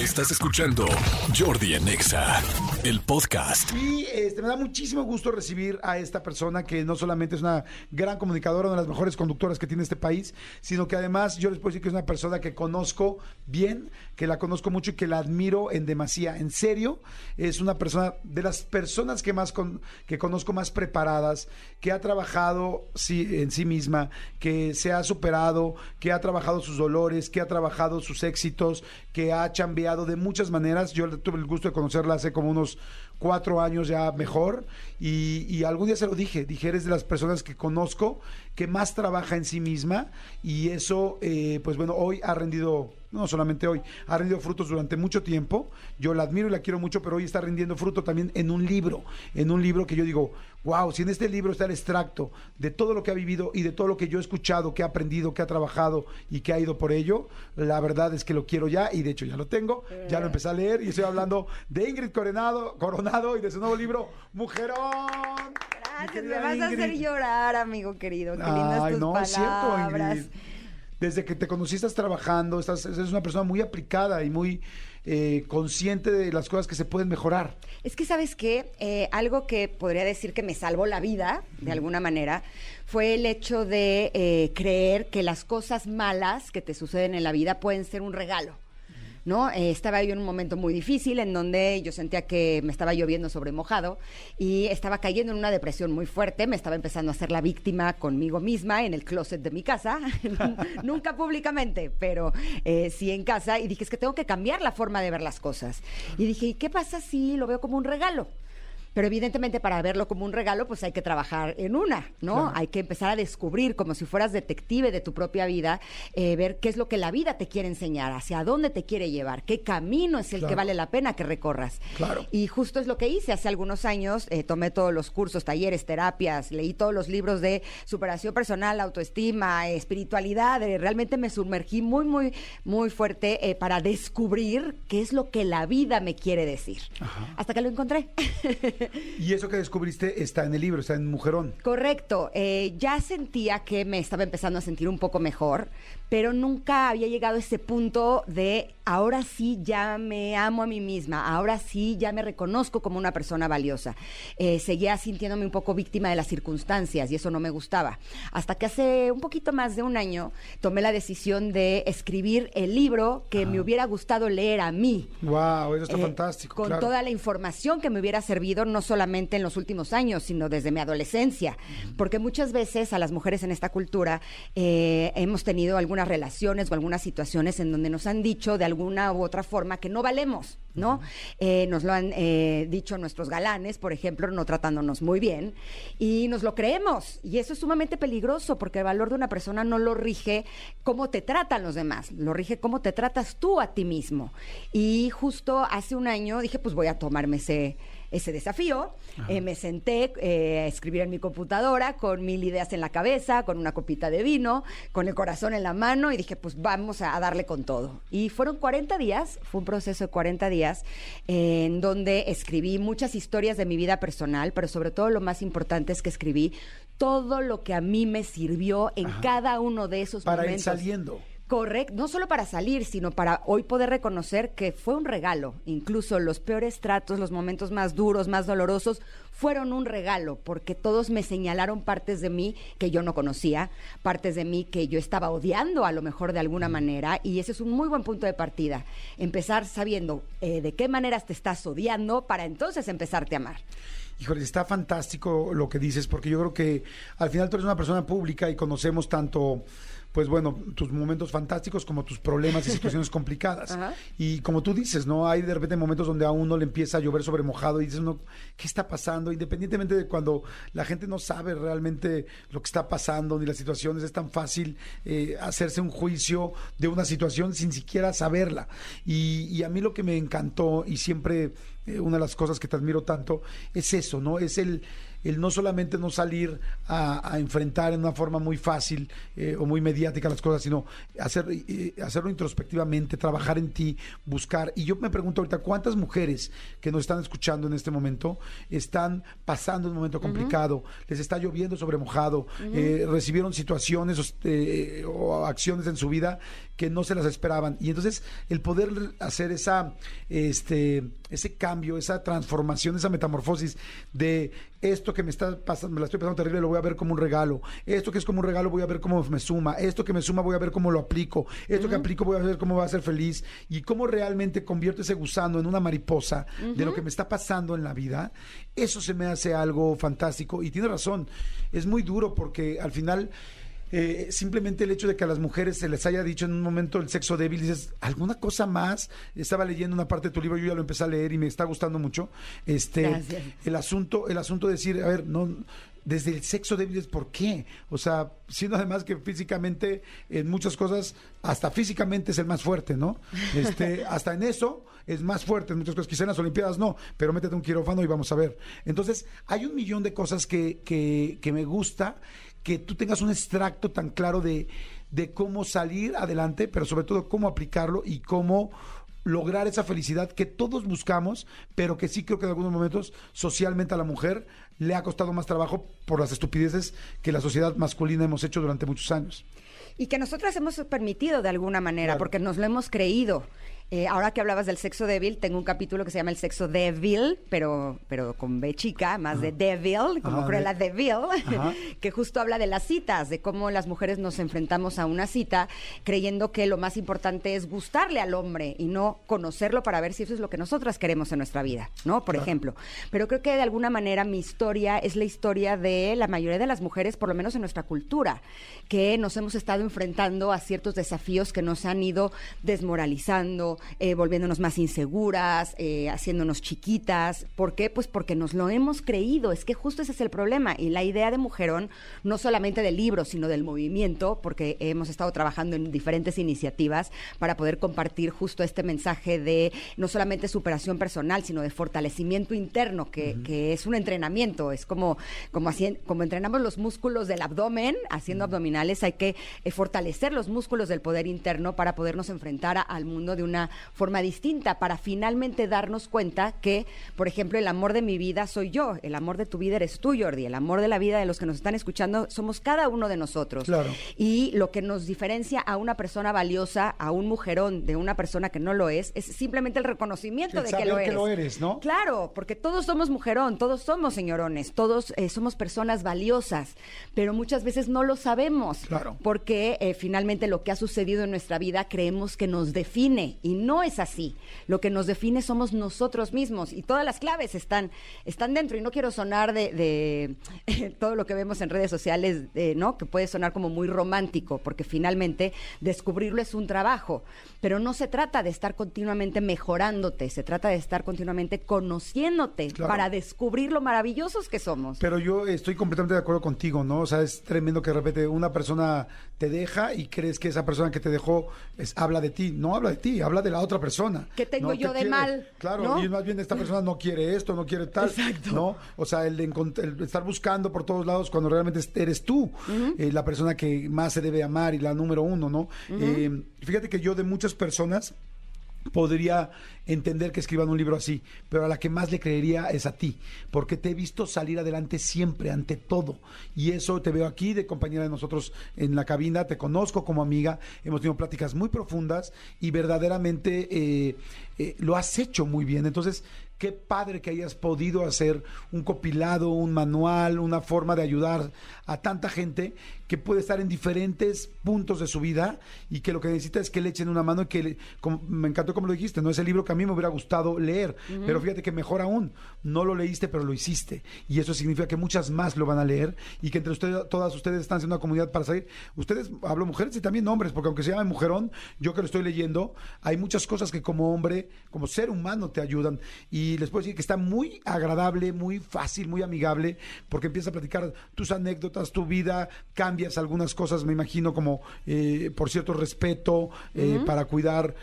Estás escuchando Jordi Anexa, el podcast. Y este, me da muchísimo gusto recibir a esta persona que no solamente es una gran comunicadora, una de las mejores conductoras que tiene este país, sino que además yo les puedo decir que es una persona que conozco bien, que la conozco mucho y que la admiro en demasía. En serio, es una persona de las personas que más que conozco más preparadas, que ha trabajado sí, en sí misma, que se ha superado, que ha trabajado sus dolores, que ha trabajado sus éxitos, que ha chambeado de muchas maneras. Yo tuve el gusto de conocerla hace como unos cuatro años ya mejor y, y algún día se lo dije, dije, eres de las personas que conozco que más trabaja en sí misma y eso, eh, pues bueno, hoy ha rendido, no solamente hoy, ha rendido frutos durante mucho tiempo. Yo la admiro y la quiero mucho, pero hoy está rindiendo fruto también en un libro, en un libro que yo digo, wow, si en este libro está el extracto de todo lo que ha vivido y de todo lo que yo he escuchado, que ha aprendido, que ha trabajado y que ha ido por ello, la verdad es que lo quiero ya y de hecho ya lo tengo, ya lo empecé a leer y estoy hablando de Ingrid Coronado, Coronado y de su nuevo libro, Mujerón. Gracias, me vas a hacer llorar, amigo querido. Qué lindas Ay, tus no, es cierto, palabras. Ingrid. Desde que te conocí estás trabajando, estás, eres una persona muy aplicada y muy eh, consciente de las cosas que se pueden mejorar. Es que, ¿sabes qué? Eh, algo que podría decir que me salvó la vida, de alguna manera, fue el hecho de eh, creer que las cosas malas que te suceden en la vida pueden ser un regalo. ¿No? Eh, estaba yo en un momento muy difícil en donde yo sentía que me estaba lloviendo sobre mojado y estaba cayendo en una depresión muy fuerte, me estaba empezando a hacer la víctima conmigo misma en el closet de mi casa, nunca públicamente, pero eh, sí en casa, y dije, es que tengo que cambiar la forma de ver las cosas. Y dije, ¿y qué pasa si lo veo como un regalo? Pero evidentemente para verlo como un regalo, pues hay que trabajar en una, ¿no? Claro. Hay que empezar a descubrir, como si fueras detective de tu propia vida, eh, ver qué es lo que la vida te quiere enseñar, hacia dónde te quiere llevar, qué camino es el Claro. que vale la pena que recorras. Claro. Y justo es lo que hice hace algunos años, eh, tomé todos los cursos, talleres, terapias, leí todos los libros de superación personal, autoestima, espiritualidad, eh, realmente me sumergí muy, muy, muy fuerte para descubrir qué es lo que la vida me quiere decir. Hasta que lo encontré. Y eso que descubriste está en el libro, está en Mujerón. Correcto. Eh, ya sentía que me estaba empezando a sentir un poco mejor, pero nunca había llegado a ese punto de ahora sí ya me amo a mí misma, ahora sí ya me reconozco como una persona valiosa. Eh, seguía sintiéndome un poco víctima de las circunstancias y eso no me gustaba. Hasta que hace un poquito más de un año tomé la decisión de escribir el libro que me hubiera gustado leer a mí. Wow, eso está Eh, fantástico. Con claro. toda la información que me hubiera servido, no solamente en los últimos años, sino desde mi adolescencia. Porque muchas veces a las mujeres en esta cultura eh, hemos tenido relaciones o algunas situaciones en donde nos han dicho de alguna u otra forma que no valemos, ¿no? Eh, nos lo han eh, dicho nuestros galanes, por ejemplo, no tratándonos muy bien, y nos lo creemos. Y eso es sumamente peligroso porque el valor de una persona no lo rige cómo te tratan los demás, lo rige cómo te tratas tú a ti mismo. Y justo hace un año dije, pues voy a tomarme ese, ese desafío. Eh, me senté eh, a escribir en mi computadora con mil ideas en la cabeza, con una copita de vino, con el corazón en la mano y dije, pues vamos a, a darle con todo. Y fueron 40 días, fue un proceso de 40 días eh, en donde escribí muchas historias de mi vida personal, pero sobre todo lo más importante es que escribí todo lo que a mí me sirvió en cada uno de esos Para ir momentos. saliendo. Correcto, no solo para salir, sino para hoy poder reconocer que fue un regalo. Incluso los peores tratos, los momentos más duros, más dolorosos, fueron un regalo, porque todos me señalaron partes de mí que yo no conocía, partes de mí que yo estaba odiando a lo mejor de alguna manera, y ese es un muy buen punto de partida. Empezar sabiendo eh, de qué maneras te estás odiando para entonces empezarte a amar. Híjole, está fantástico lo que dices, porque yo creo que al final tú eres una persona pública y conocemos tanto, pues bueno, tus momentos fantásticos como tus problemas y situaciones complicadas. Ajá. Y como tú dices, ¿no? Hay de repente momentos donde a uno le empieza a llover sobre mojado y dices uno, ¿qué está pasando? Independientemente de cuando la gente no sabe realmente lo que está pasando ni las situaciones, es tan fácil eh, hacerse un juicio de una situación sin siquiera saberla. Y, y a mí lo que me encantó y siempre eh, una de las cosas que te admiro tanto es eso, ¿no? Es el, el no solamente no salir a, a enfrentar en una forma muy fácil eh, o muy mediática las cosas, sino hacer, eh, hacerlo introspectivamente, trabajar en ti, buscar. Y yo me pregunto ahorita, ¿cuántas mujeres que nos están escuchando en este momento están pasando un momento complicado, les está lloviendo sobre mojado, eh, recibieron situaciones o, eh, o acciones en su vida que no se las esperaban. Y entonces el poder hacer esa, este, ese cambio, esa transformación, esa metamorfosis de esto que me está pasando, me la estoy pasando terrible, lo voy a ver como un regalo. Esto que es como un regalo, voy a ver cómo me suma. Esto que me suma, voy a ver cómo lo aplico. Esto que aplico, voy a ver cómo va a ser feliz. Y cómo realmente convierto ese gusano en una mariposa de lo que me está pasando en la vida. Eso se me hace algo fantástico. Y tiene razón, es muy duro porque al final eh, simplemente el hecho de que a las mujeres se les haya dicho en un momento el sexo débil, dices, ¿alguna cosa más? Estaba leyendo una parte de tu libro, yo ya lo empecé a leer y me está gustando mucho. Este, el asunto, el asunto de decir, a ver, no, desde el sexo débil es por qué. O sea, siendo además que físicamente, en muchas cosas, hasta físicamente es el más fuerte, ¿no? Este, hasta en eso es más fuerte, en muchas cosas. Quizá en las Olimpiadas no, pero métete un quirófano y vamos a ver. Entonces, hay un millón de cosas que, que, que me gusta que tú tengas un extracto tan claro de, de cómo salir adelante, pero sobre todo cómo aplicarlo y cómo lograr esa felicidad que todos buscamos, pero que sí creo que en algunos momentos socialmente a la mujer le ha costado más trabajo por las estupideces que la sociedad masculina hemos hecho durante muchos años. Y que nosotras hemos permitido de alguna manera, porque nos lo hemos creído. Eh, ahora que hablabas del sexo débil, tengo un capítulo que se llama El sexo débil, pero, pero con B chica, más de devil, como Cruella de... Devil, que justo habla de las citas, de cómo las mujeres nos enfrentamos a una cita creyendo que lo más importante es gustarle al hombre y no conocerlo para ver si eso es lo que nosotras queremos en nuestra vida, ¿no? Por ejemplo. Pero creo que de alguna manera mi historia es la historia de la mayoría de las mujeres, por lo menos en nuestra cultura, que nos hemos estado enfrentando a ciertos desafíos que nos han ido desmoralizando, eh, volviéndonos más inseguras, eh, haciéndonos chiquitas. ¿Por qué? Pues porque nos lo hemos creído. Es que justo ese es el problema. Y la idea de Mujerón, no solamente del libro, sino del movimiento, porque hemos estado trabajando en diferentes iniciativas para poder compartir justo este mensaje de no solamente superación personal, sino de fortalecimiento interno, que, que es un entrenamiento. Es como, como, así, como entrenamos los músculos del abdomen, haciendo abdominales, hay que eh, fortalecer los músculos del poder interno para podernos enfrentar al mundo de una forma distinta para finalmente darnos cuenta que, por ejemplo, el amor de mi vida soy yo, el amor de tu vida eres tú, Jordi, el amor de la vida de los que nos están escuchando somos cada uno de nosotros. Claro. Y lo que nos diferencia a una persona valiosa, a un mujerón de una persona que no lo es, es simplemente el reconocimiento de que lo, que lo eres. ¿no? Claro, porque todos somos mujerón, todos somos señorones, todos eh, somos personas valiosas, pero muchas veces no lo sabemos. Claro. Porque eh, finalmente lo que ha sucedido en nuestra vida creemos que nos define y no es así. Lo que nos define somos nosotros mismos y todas las claves están, están dentro. Y no quiero sonar de, todo lo que vemos en redes sociales, ¿no? Que puede sonar como muy romántico, porque finalmente descubrirlo es un trabajo. Pero no se trata de estar continuamente mejorándote, se trata de estar continuamente conociéndote para descubrir lo maravillosos que somos. Pero yo estoy completamente de acuerdo contigo, ¿no? O sea, es tremendo que de repente una persona te deja y crees que esa persona que te dejó es, habla de ti. No habla de ti, habla de la otra persona. ¿Qué tengo yo de mal? Claro, y más bien esta persona no quiere esto, no quiere tal. Exacto. ¿no? O sea, el, estar buscando por todos lados cuando realmente eres tú eh, la persona que más se debe amar y la número uno, ¿no? Eh, fíjate que yo de muchas personas podría entender que escriban un libro así, pero a la que más le creería es a ti, porque te he visto salir adelante siempre, ante todo. Y eso te veo aquí de compañera de nosotros en la cabina, te conozco como amiga, hemos tenido pláticas muy profundas y verdaderamente eh, eh, lo has hecho muy bien. Entonces, qué padre que hayas podido hacer un copilado, un manual, una forma de ayudar a tanta gente que puede estar en diferentes puntos de su vida y que lo que necesita es que le echen una mano y que me encantó como lo dijiste, no es el libro que a mí me hubiera gustado leer, pero fíjate que mejor aún, no lo leíste pero lo hiciste. Y eso significa que muchas más lo van a leer y que entre ustedes, todas ustedes están haciendo una comunidad para salir. Ustedes, hablo mujeres y también hombres, porque aunque se llame mujerón, yo que lo estoy leyendo, hay muchas cosas que como hombre, como ser humano te ayudan. Y les puedo decir que está muy agradable, muy fácil, muy amigable, porque empieza a platicar tus anécdotas, tu vida, cambias algunas cosas, me imagino, como eh, por cierto respeto, eh, para cuidar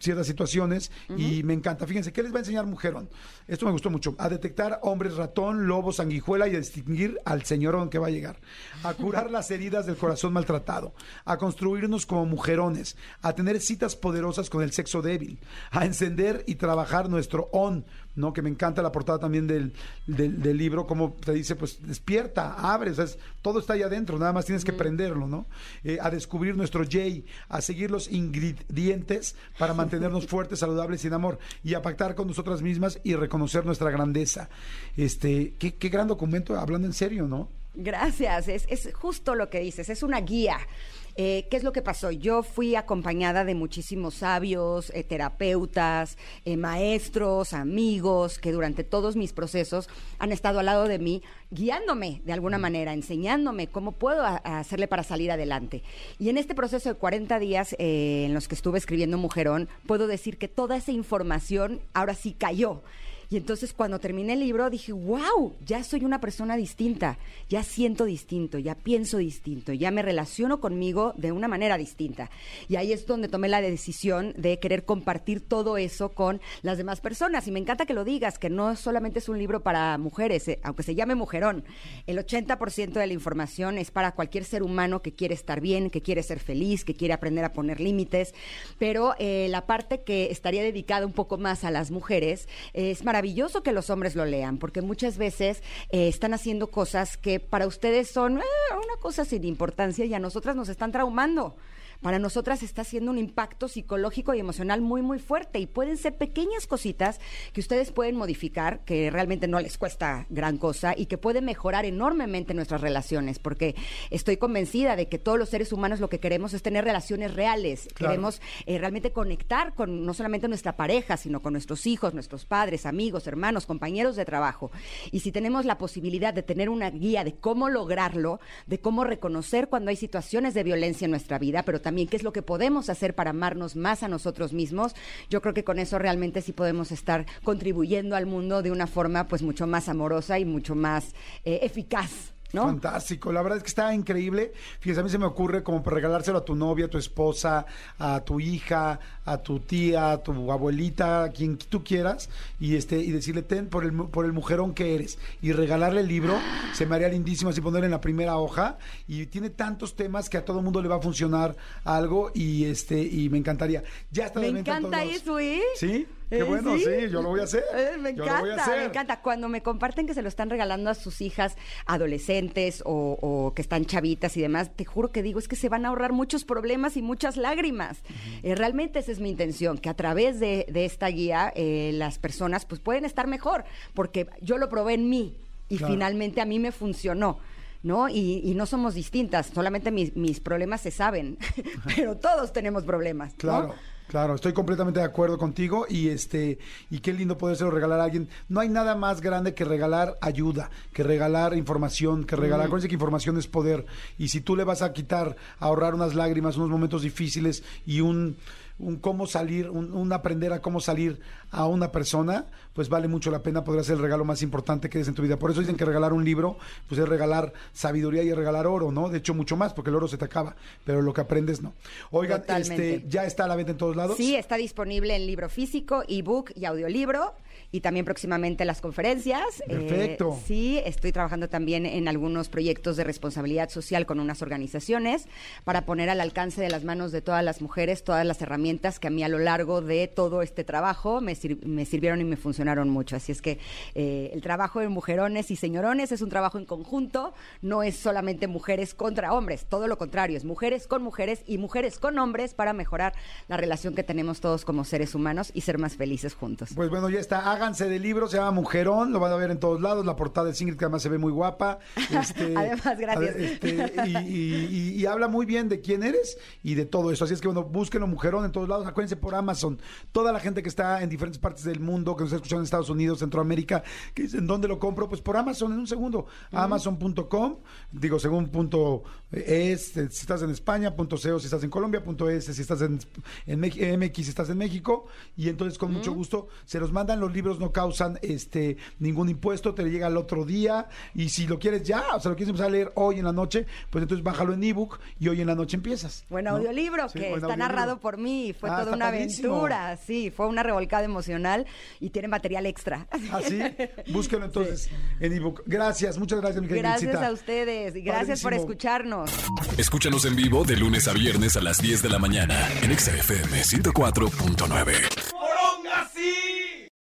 ciertas situaciones y me encanta. Fíjense, ¿qué les va a enseñar Mujerón? Esto me gustó mucho. A detectar hombres ratón, lobo, sanguijuela y a distinguir al señorón que va a llegar. A curar las heridas del corazón maltratado. A construirnos como mujerones. A tener citas poderosas con el sexo débil. A encender y trabajar nuestro on ¿no? Que me encanta la portada también del, del, libro, como te dice, pues despierta, abre, sea, todo está ahí adentro, nada más tienes que prenderlo, ¿no? Eh, a descubrir nuestro J, a seguir los ingredientes para mantenernos fuertes, saludables y en amor, y a pactar con nosotras mismas y reconocer nuestra grandeza. Este, qué, qué gran documento, hablando en serio, ¿no? Gracias, es, es justo lo que dices, es una guía. Eh, ¿Qué es lo que pasó? Yo fui acompañada de muchísimos sabios, eh, terapeutas, eh, maestros, amigos, que durante todos mis procesos han estado al lado de mí, guiándome de alguna manera, enseñándome cómo puedo hacerle para salir adelante. Y en este proceso de 40 días en los que estuve escribiendo Mujerón, puedo decir que toda esa información ahora sí cayó. Y entonces cuando terminé el libro dije, wow, ya soy una persona distinta, ya siento distinto, ya pienso distinto, ya me relaciono conmigo de una manera distinta. Y ahí es donde tomé la decisión de querer compartir todo eso con las demás personas. Y me encanta que lo digas, que no solamente es un libro para mujeres, eh, aunque se llame Mujerón. El 80% de la información es para cualquier ser humano que quiere estar bien, que quiere ser feliz, que quiere aprender a poner límites. Pero eh, la parte que estaría dedicada un poco más a las mujeres es maravillosa maravilloso que los hombres lo lean, porque muchas veces eh, están haciendo cosas que para ustedes son eh, una cosa sin importancia y a nosotras nos están traumando para nosotras está haciendo un impacto psicológico y emocional muy, muy fuerte. Y pueden ser pequeñas cositas que ustedes pueden modificar, que realmente no les cuesta gran cosa y que pueden mejorar enormemente nuestras relaciones, porque estoy convencida de que todos los seres humanos lo que queremos es tener relaciones reales. Queremos eh, realmente conectar con no solamente nuestra pareja, sino con nuestros hijos, nuestros padres, amigos, hermanos, compañeros de trabajo. Y si tenemos la posibilidad de tener una guía de cómo lograrlo, de cómo reconocer cuando hay situaciones de violencia en nuestra vida, pero también qué es lo que podemos hacer para amarnos más a nosotros mismos. Yo creo que con eso realmente sí podemos estar contribuyendo al mundo de una forma pues mucho más amorosa y mucho más eh, eficaz. Fantástico, la verdad es que está increíble. Fíjese, a mí se me ocurre como para regalárselo a tu novia, a tu esposa, a tu hija, a tu tía, a tu abuelita, a quien tú quieras, y este y decirle ten por el por el mujerón que eres y regalarle el libro, se me haría lindísimo así ponerle en la primera hoja y tiene tantos temas que a todo mundo le va a funcionar algo y este y me encantaría. Ya está Me encanta eso, ¿eh? Sí. Qué eh, bueno, ¿sí? yo lo voy a hacer. Eh, me encanta, me encanta. Cuando me comparten que se lo están regalando a sus hijas adolescentes o, que están chavitas y demás, te juro que digo, es que se van a ahorrar muchos problemas y muchas lágrimas. Eh, realmente esa es mi intención, que a través de, esta guía las personas pues pueden estar mejor, porque yo lo probé en mí y finalmente a mí me funcionó. ¿no? Y, no somos distintas, solamente mis, mis problemas se saben, pero todos tenemos problemas. Claro. Claro, estoy completamente de acuerdo contigo y este y qué lindo poder regalar a alguien. No hay nada más grande que regalar ayuda, que regalar información, que regalar. Acuérdense que información es poder y si tú le vas a quitar, ahorrar unas lágrimas, unos momentos difíciles y un un cómo salir, un, aprender a cómo salir a una persona, pues vale mucho la pena, podría ser el regalo más importante que des en tu vida. Por eso dicen que regalar un libro, pues es regalar sabiduría y es regalar oro, ¿no? De hecho, mucho más, porque el oro se te acaba, pero lo que aprendes no. Oigan, este, ya está a la venta en todos lados. Sí, está disponible en libro físico, ebook y audiolibro y también próximamente las conferencias. Eh, Perfecto. sí, estoy trabajando también en algunos proyectos de responsabilidad social con unas organizaciones para poner al alcance de las manos de todas las mujeres todas las herramientas que a mí a lo largo de todo este trabajo me, me sirvieron y me funcionaron mucho. Así es que eh, el trabajo de mujerones y señorones es un trabajo en conjunto, no es solamente mujeres contra hombres, todo lo contrario, es mujeres con mujeres y mujeres con hombres para mejorar la relación que tenemos todos como seres humanos y ser más felices juntos. Pues bueno, ya está háganse del libro, se llama Mujerón, lo van a ver en todos lados, la portada de Ingrid que además se ve muy guapa. Este, además, gracias. Este, y, habla muy bien de quién eres y de todo eso. Así es que bueno, búsquenlo Mujerón en todos lados, acuérdense por Amazon. Toda la gente que está en diferentes partes del mundo, que nos está escuchando en Estados Unidos, Centroamérica, que dicen, ¿dónde lo compro? Pues por Amazon en un segundo. Amazon.com, digo, según punto es, si estás en España, punto CO si estás en Colombia, punto es si estás en, en MX si estás en México. Y entonces con mucho gusto se los mandan los libros no causan este ningún impuesto, te llega el otro día y si lo quieres ya, o sea, lo quieres empezar a leer hoy en la noche, pues entonces bájalo en ebook y hoy en la noche empiezas. Buen audiolibro que está narrado por mí, fue ah, toda una aventura, sí, fue una revolcada emocional y tiene material extra. ¿Ah, sí? Búsquelo entonces en ebook. Gracias, muchas gracias, mi querida Gracias a ustedes y gracias por escucharnos. Escúchanos en vivo de lunes a viernes a las 10 de la mañana en XFM 104.9.